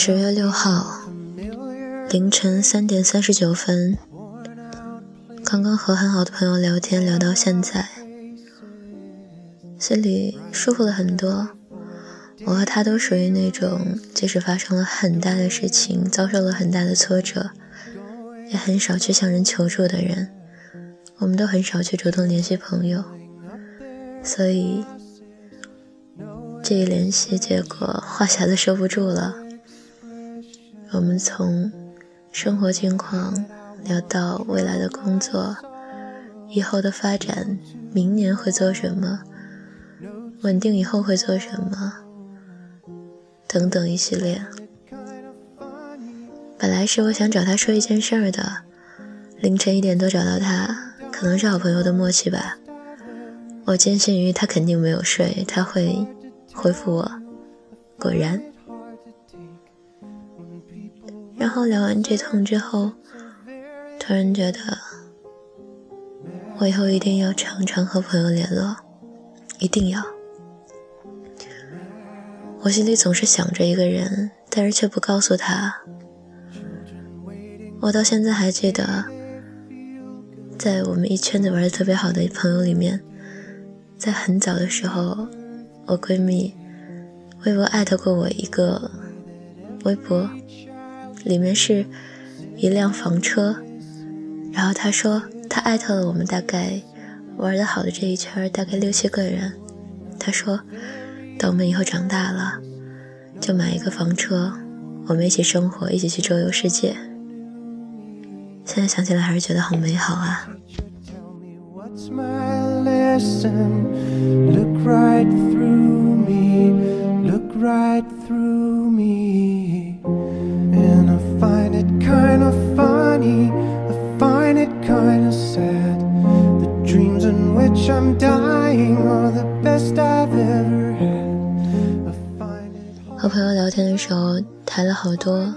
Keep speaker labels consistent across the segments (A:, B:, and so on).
A: 十月六号凌晨三点三十九分，刚刚和很好的朋友聊天聊到现在，心里舒服了很多。我和他都属于那种，即使发生了很大的事情，遭受了很大的挫折，也很少去向人求助的人。我们都很少去主动联系朋友，所以这一联系，结果话匣子收不住了。我们从生活近况聊到未来的工作，以后的发展，明年会做什么，稳定以后会做什么，等等一系列。本来是我想找他说一件事儿的，凌晨一点多找到他。可能是好朋友的默契吧，我坚信于他肯定没有睡，他会回复我。果然，然后聊完这通之后，突然觉得我以后一定要常常和朋友联络，一定要。我心里总是想着一个人，但是却不告诉他。我到现在还记得。在我们一圈子玩的特别好的朋友里面，在很早的时候，我闺蜜微博艾特过我一个微博，里面是一辆房车，然后他说他艾特了我们大概玩的好的这一圈大概六七个人，他说等我们以后长大了，就买一个房车，我们一起生活，一起去周游世界。现在想起来还是觉得好美好啊。和朋友聊天的时候谈了好多。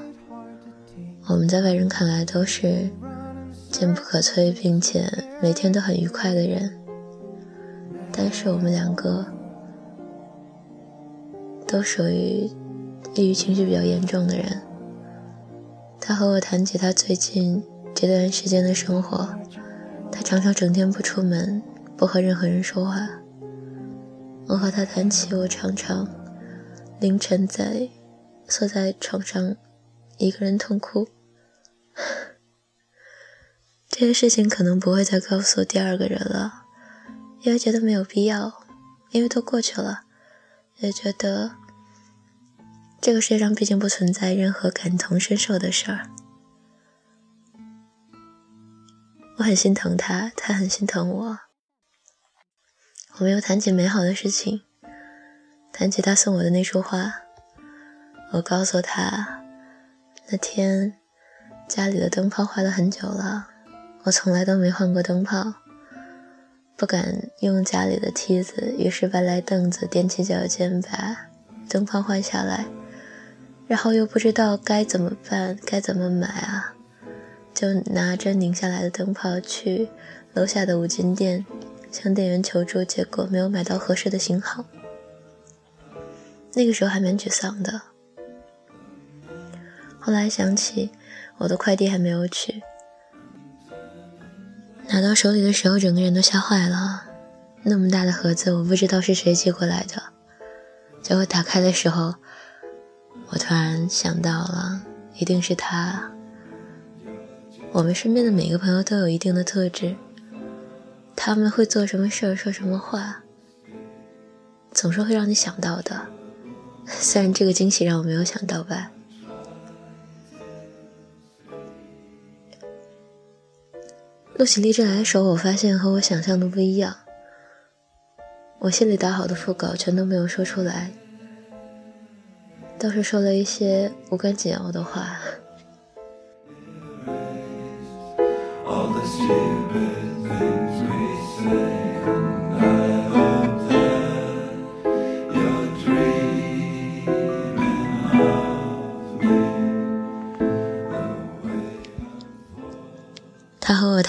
A: 我们在外人看来都是坚不可摧，并且每天都很愉快的人，但是我们两个都属于抑郁情绪比较严重的人。他和我谈起他最近这段时间的生活，他常常整天不出门，不和任何人说话。我和他谈起我常常凌晨在缩在床上。一个人痛哭，这些事情可能不会再告诉第二个人了，因为觉得没有必要，因为都过去了，也觉得这个世界上毕竟不存在任何感同身受的事儿。我很心疼他，他很心疼我。我们又谈起美好的事情，谈起他送我的那束花，我告诉他。那天家里的灯泡坏了很久了，我从来都没换过灯泡，不敢用家里的梯子，于是搬来凳子，踮起脚尖把灯泡换下来，然后又不知道该怎么办，该怎么买啊，就拿着拧下来的灯泡去楼下的五金店向店员求助，结果没有买到合适的型号，那个时候还蛮沮丧的。后来想起我的快递还没有取，拿到手里的时候，整个人都吓坏了。那么大的盒子，我不知道是谁寄过来的。结果打开的时候，我突然想到了，一定是他。我们身边的每个朋友都有一定的特质，他们会做什么事儿、说什么话，总是会让你想到的。虽然这个惊喜让我没有想到吧。录起励志来的时候，我发现和我想象的不一样。我心里打好的副稿全都没有说出来，倒是说了一些无关紧要的话。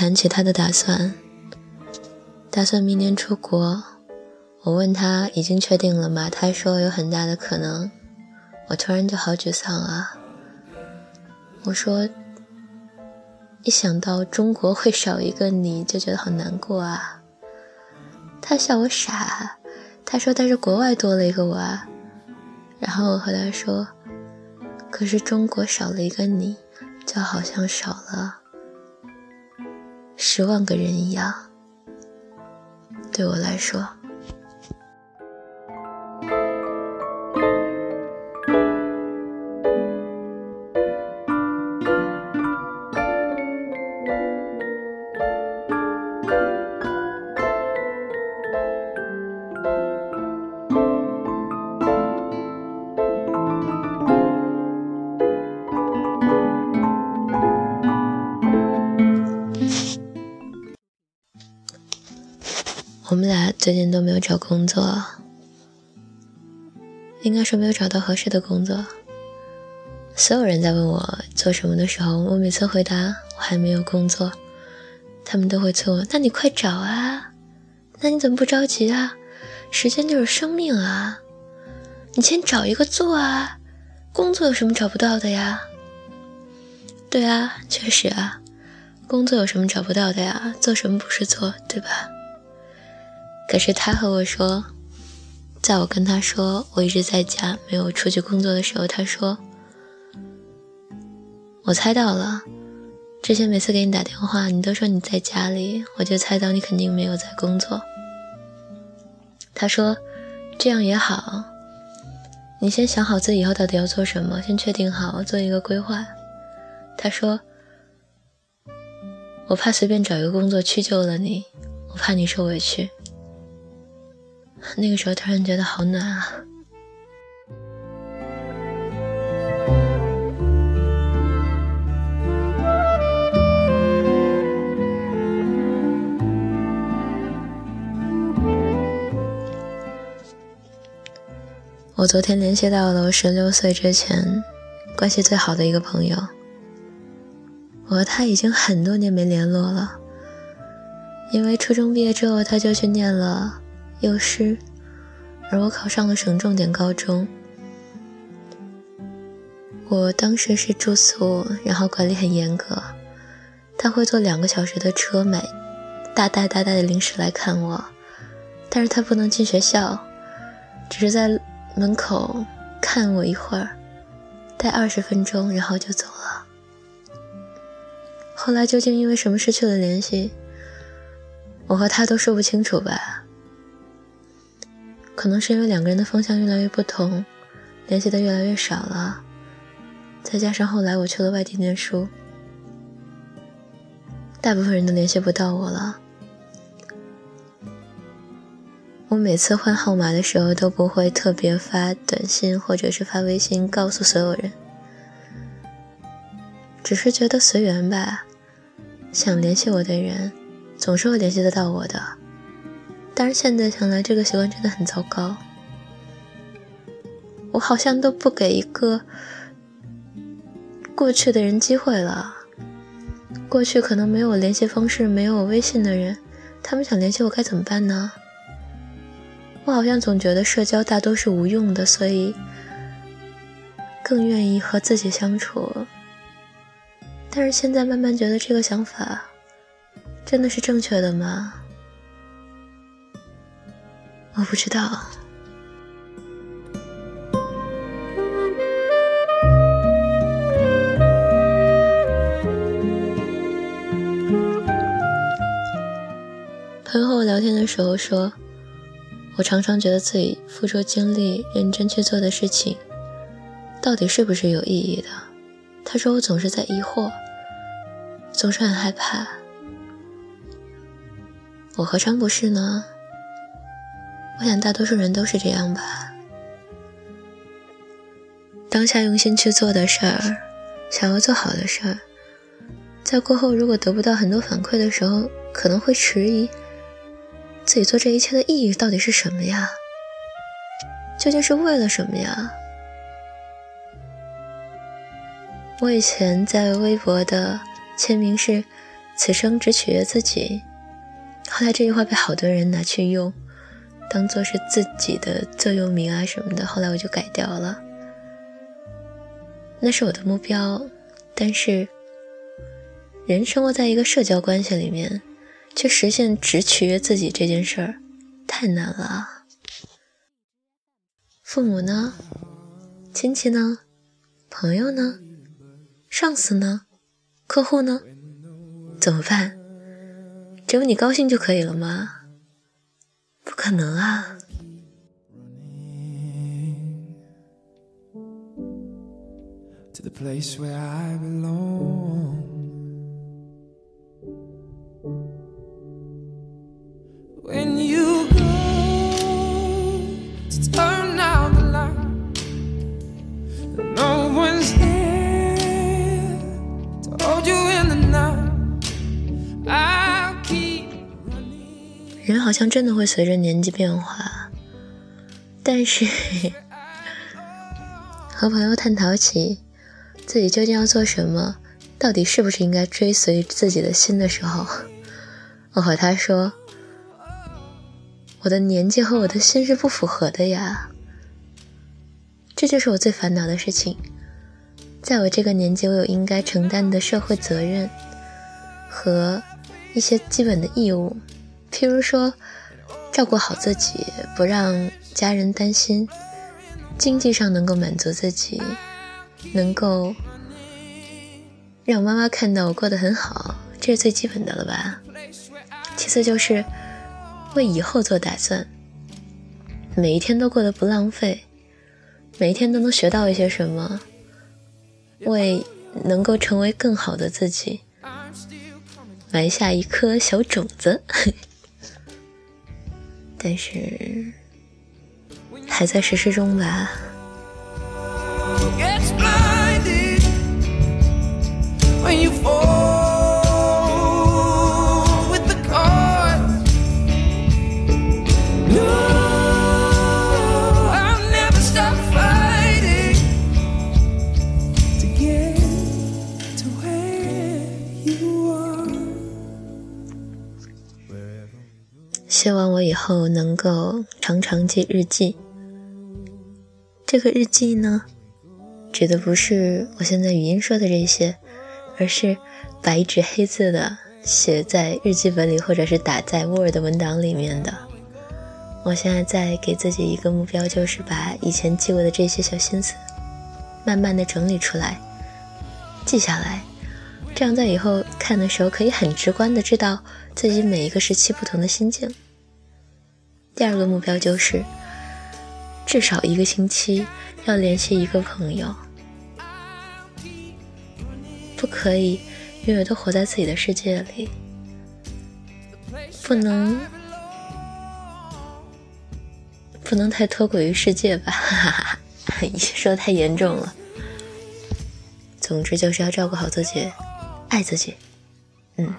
A: 谈起他的打算，打算明年出国。我问他已经确定了吗？他说有很大的可能。我突然就好沮丧啊！我说，一想到中国会少一个你，就觉得好难过啊。他笑我傻，他说但是国外多了一个我啊。然后我和他说，可是中国少了一个你，就好像少了十万个人一样，对我来说。最近都没有找工作，应该说没有找到合适的工作。所有人在问我做什么的时候，我每次回答我还没有工作，他们都会催我：“那你快找啊！那你怎么不着急啊？时间就是生命啊！你先找一个做啊！工作有什么找不到的呀？对啊，确实啊，工作有什么找不到的呀？做什么不是做，对吧？”可是他和我说，在我跟他说我一直在家没有出去工作的时候，他说：“我猜到了，之前每次给你打电话，你都说你在家里，我就猜到你肯定没有在工作。”他说：“这样也好，你先想好自己以后到底要做什么，先确定好，做一个规划。”他说：“我怕随便找一个工作屈就了你，我怕你受委屈。”那个时候突然觉得好暖啊！我昨天联系到了我十六岁之前关系最好的一个朋友，我和他已经很多年没联络了，因为初中毕业之后他就去念了。幼师，而我考上了省重点高中。我当时是住宿，然后管理很严格。他会坐两个小时的车买大袋大袋的零食来看我，但是他不能进学校，只是在门口看我一会儿，待二十分钟，然后就走了。后来究竟因为什么失去了联系，我和他都说不清楚吧。可能是因为两个人的方向越来越不同，联系的越来越少了。再加上后来我去了外地念书，大部分人都联系不到我了。我每次换号码的时候都不会特别发短信或者是发微信告诉所有人，只是觉得随缘吧。想联系我的人，总是会联系得到我的。但是现在想来，这个习惯真的很糟糕。我好像都不给一个过去的人机会了。过去可能没有联系方式、没有微信的人，他们想联系我该怎么办呢？我好像总觉得社交大多是无用的，所以更愿意和自己相处。但是现在慢慢觉得这个想法真的是正确的吗？我不知道。朋友和我聊天的时候说，我常常觉得自己付出精力、认真去做的事情，到底是不是有意义的？他说我总是在疑惑，总是很害怕。我何尝不是呢？我想大多数人都是这样吧。当下用心去做的事儿，想要做好的事儿，在过后如果得不到很多反馈的时候，可能会迟疑自己做这一切的意义到底是什么呀？究竟是为了什么呀？我以前在微博的签名是“此生只取悦自己”，后来这句话被好多人拿去用。当做是自己的座右铭啊什么的，后来我就改掉了。那是我的目标，但是，人生活在一个社交关系里面，去实现只取悦自己这件事儿，太难了。父母呢？亲戚呢？朋友呢？上司呢？客户呢？怎么办？只有你高兴就可以了吗？不可能啊！ 人好像真的会随着年纪变化，但是和朋友探讨起自己究竟要做什么，到底是不是应该追随自己的心的时候，我和他说：“我的年纪和我的心是不符合的呀。”这就是我最烦恼的事情。在我这个年纪，我有应该承担的社会责任和一些基本的义务。譬如说，照顾好自己，不让家人担心；经济上能够满足自己，能够让妈妈看到我过得很好，这是最基本的了吧？其次就是为以后做打算，每一天都过得不浪费，每一天都能学到一些什么，为能够成为更好的自己埋下一颗小种子。但是还在实施中吧。以后能够常常记日记。这个日记呢，指的不是我现在语音说的这些，而是白纸黑字的写在日记本里，或者是打在 Word 文档里面的。我现在在给自己一个目标，就是把以前记过的这些小心思，慢慢的整理出来，记下来，这样在以后看的时候，可以很直观的知道自己每一个时期不同的心境。第二个目标就是，至少一个星期要联系一个朋友，不可以永远都活在自己的世界里，不能不能太脱轨于世界吧，哈哈哈，说太严重了。总之就是要照顾好自己，爱自己，嗯。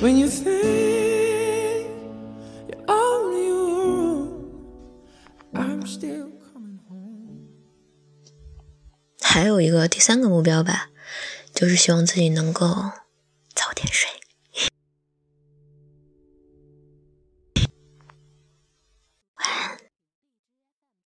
A: When you think you're on your own, I'm still coming home. 还有一个第三个目标吧，就是希望自己能够早点睡。